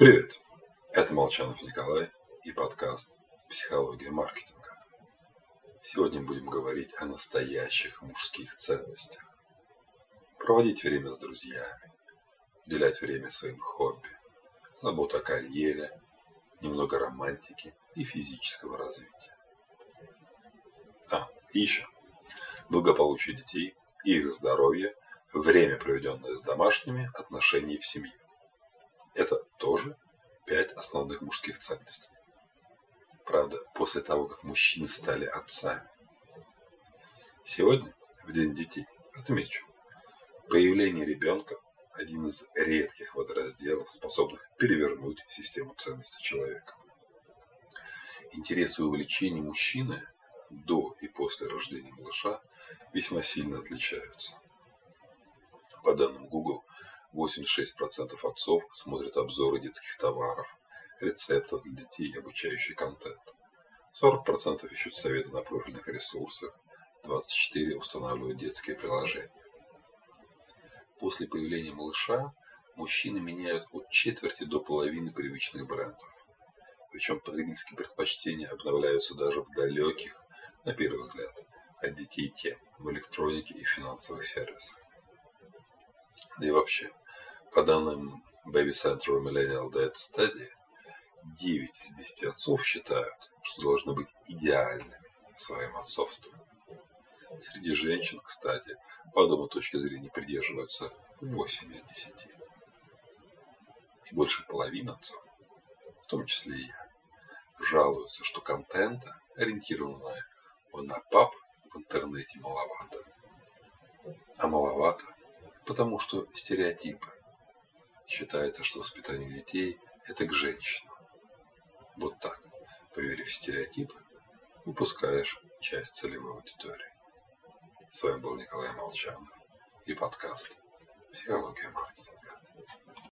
Привет! Это Молчанов Николай и подкаст «Психология маркетинга». Сегодня будем говорить о настоящих мужских ценностях. Проводить время с друзьями, уделять время своим хобби, забота о карьере, немного романтики и физического развития. А, и еще. Благополучие детей, их здоровье, время, проведенное с домашними, отношения в семье. Это тоже пять основных мужских ценностей. Правда, после того, как мужчины стали отцами. Сегодня, в День детей, отмечу, появление ребенка – один из редких водоразделов, способных перевернуть систему ценностей человека. Интересы и увлечения мужчины до и после рождения малыша весьма сильно отличаются. По данным Google, 86% отцов смотрят обзоры детских товаров, рецептов для детей и обучающий контент. 40% ищут советы на профильных ресурсах, 24% устанавливают детские приложения. После появления малыша мужчины меняют от четверти до половины привычных брендов. Причем потребительские предпочтения обновляются даже в далеких, на первый взгляд, от детей тем в электронике и финансовых сервисах. Да и вообще, по данным Baby Center Millennial Dead Study, 9 из 10 отцов считают, что должны быть идеальными своим отцовством. Среди женщин, кстати, подобной точки зрения придерживаются 8 из 10. И больше половины отцов, в том числе и я, жалуются, что контента, ориентированного на пап, в интернете маловато. А маловато, потому что стереотипы Считается, что воспитание детей – это к женщинам. Вот так, проверив стереотипы, выпускаешь часть целевой аудитории. С вами был Николай Молчанов и подкаст «Психология маркетинга».